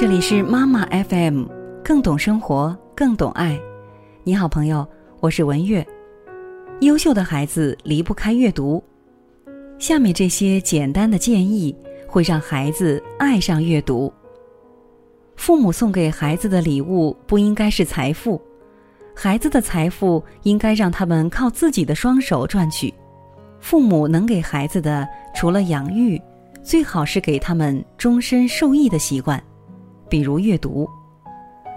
这里是妈妈 FM，更懂生活，更懂爱。你好，朋友，我是文月。优秀的孩子离不开阅读。下面这些简单的建议会让孩子爱上阅读。父母送给孩子的礼物不应该是财富，孩子的财富应该让他们靠自己的双手赚取。父母能给孩子的，除了养育，最好是给他们终身受益的习惯，比如阅读。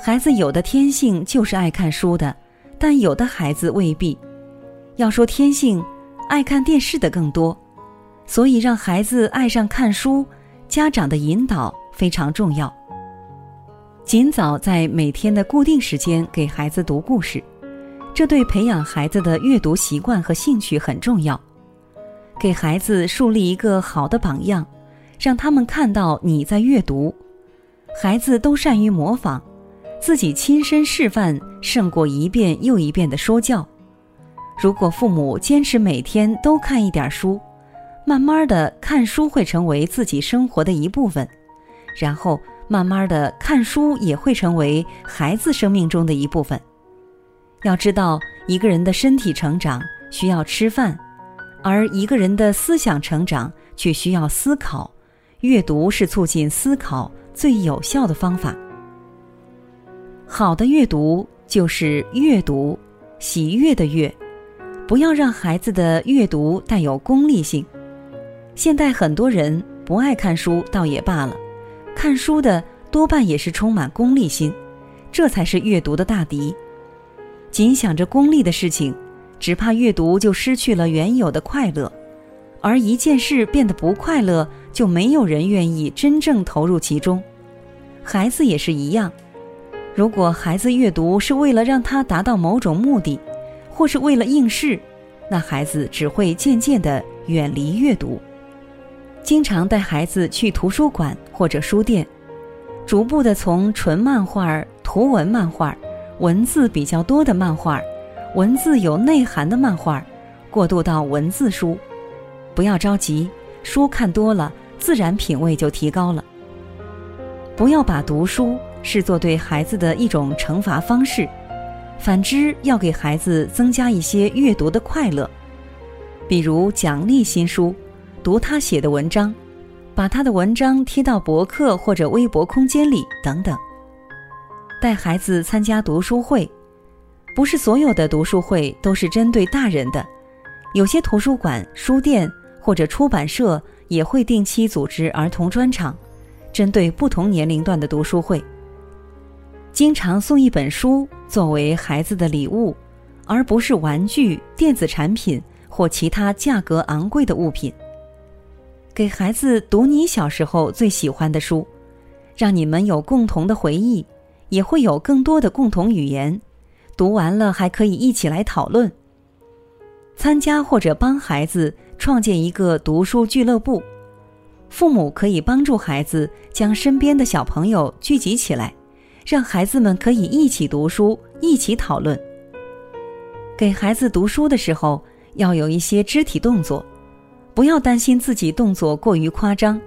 孩子有的天性就是爱看书的，但有的孩子未必。要说天性，爱看电视的更多，所以让孩子爱上看书，家长的引导非常重要。尽早在每天的固定时间给孩子读故事，这对培养孩子的阅读习惯和兴趣很重要。给孩子树立一个好的榜样，让他们看到你在阅读。孩子都善于模仿，自己亲身示范胜过一遍又一遍的说教。如果父母坚持每天都看一点书，慢慢的看书会成为自己生活的一部分，然后慢慢的看书也会成为孩子生命中的一部分。要知道，一个人的身体成长需要吃饭。而一个人的思想成长却需要思考，阅读是促进思考最有效的方法。好的阅读就是阅读，喜悦的悦，不要让孩子的阅读带有功利性。现代很多人不爱看书倒也罢了，看书的多半也是充满功利心，这才是阅读的大敌。仅想着功利的事情。只怕阅读就失去了原有的快乐，而一件事变得不快乐，就没有人愿意真正投入其中。孩子也是一样，如果孩子阅读是为了让他达到某种目的，或是为了应试，那孩子只会渐渐地远离阅读。经常带孩子去图书馆或者书店，逐步地从纯漫画、图文漫画、文字比较多的漫画。文字有内涵的漫画，过渡到文字书，不要着急，书看多了，自然品味就提高了。不要把读书视作对孩子的一种惩罚方式，反之，要给孩子增加一些阅读的快乐，比如奖励新书，读他写的文章，把他的文章贴到博客或者微博空间里等等。带孩子参加读书会。不是所有的读书会都是针对大人的，有些图书馆、书店或者出版社也会定期组织儿童专场，针对不同年龄段的读书会。经常送一本书作为孩子的礼物，而不是玩具、电子产品或其他价格昂贵的物品。给孩子读你小时候最喜欢的书，让你们有共同的回忆，也会有更多的共同语言。读完了还可以一起来讨论。参加或者帮孩子创建一个读书俱乐部，父母可以帮助孩子将身边的小朋友聚集起来，让孩子们可以一起读书、一起讨论。给孩子读书的时候要有一些肢体动作，不要担心自己动作过于夸张，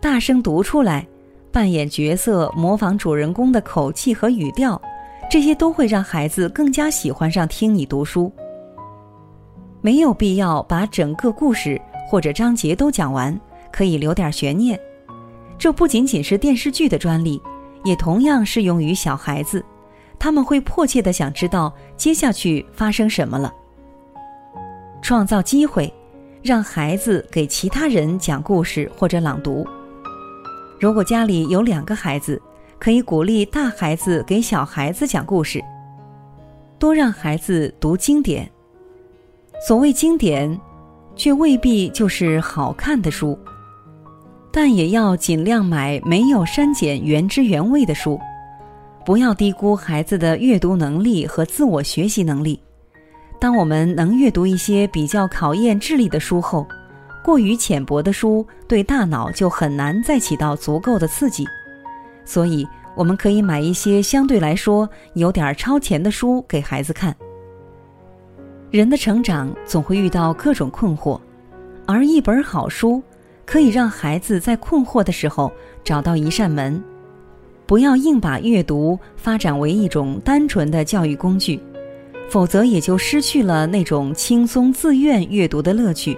大声读出来，扮演角色，模仿主人公的口气和语调。这些都会让孩子更加喜欢上听你读书。没有必要把整个故事或者章节都讲完，可以留点悬念。这不仅仅是电视剧的专利，也同样适用于小孩子，他们会迫切的想知道接下去发生什么了。创造机会，让孩子给其他人讲故事或者朗读。如果家里有两个孩子。可以鼓励大孩子给小孩子讲故事，多让孩子读经典。所谓经典，却未必就是好看的书，但也要尽量买没有删减、原汁原味的书。不要低估孩子的阅读能力和自我学习能力。当我们能阅读一些比较考验智力的书后，过于浅薄的书对大脑就很难再起到足够的刺激。所以，我们可以买一些相对来说有点超前的书给孩子看。人的成长总会遇到各种困惑，而一本好书可以让孩子在困惑的时候找到一扇门。不要硬把阅读发展为一种单纯的教育工具，否则也就失去了那种轻松自愿阅读的乐趣。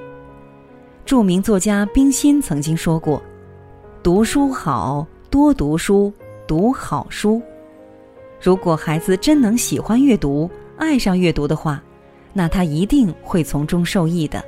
著名作家冰心曾经说过：“读书好，多读书，读好书。如果孩子真能喜欢阅读，爱上阅读的话，那他一定会从中受益的。”